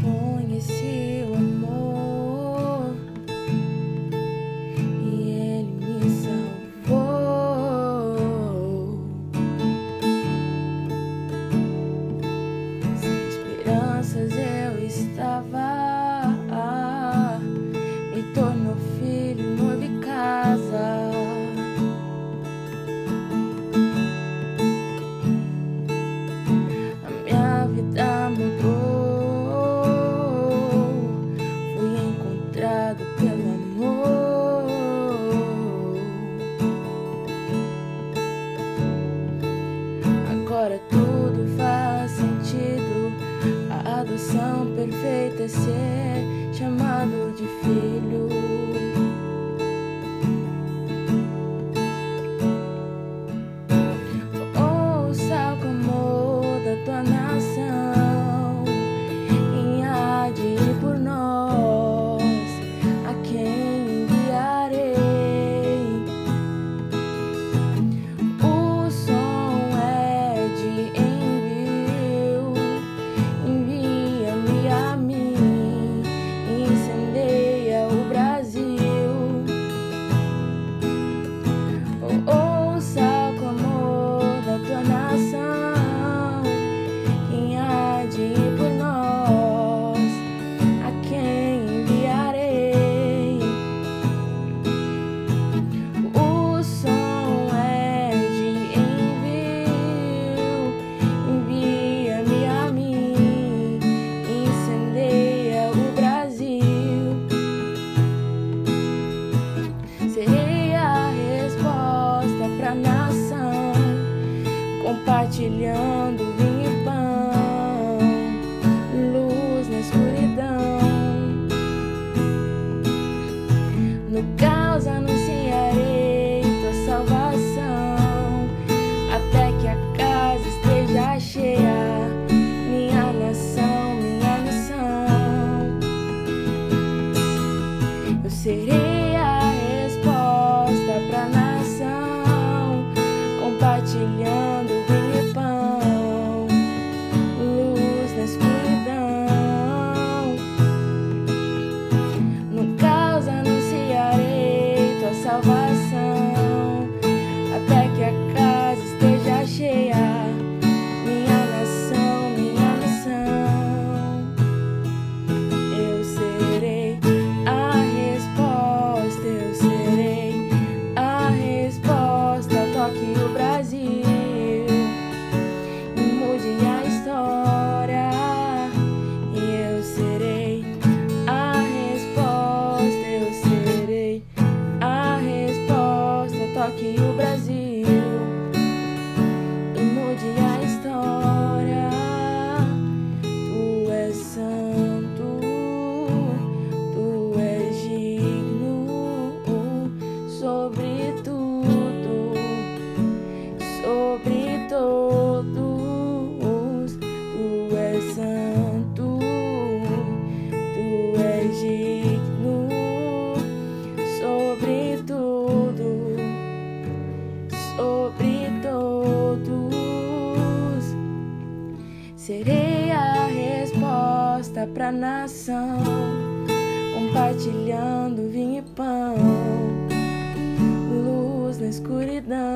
Conheci o amor e ele me salvou. Sem esperanças eu estava. acontecer, chamado de filho. compartilhando. quase Serei a resposta pra nação, compartilhando vinho e pão, luz na escuridão.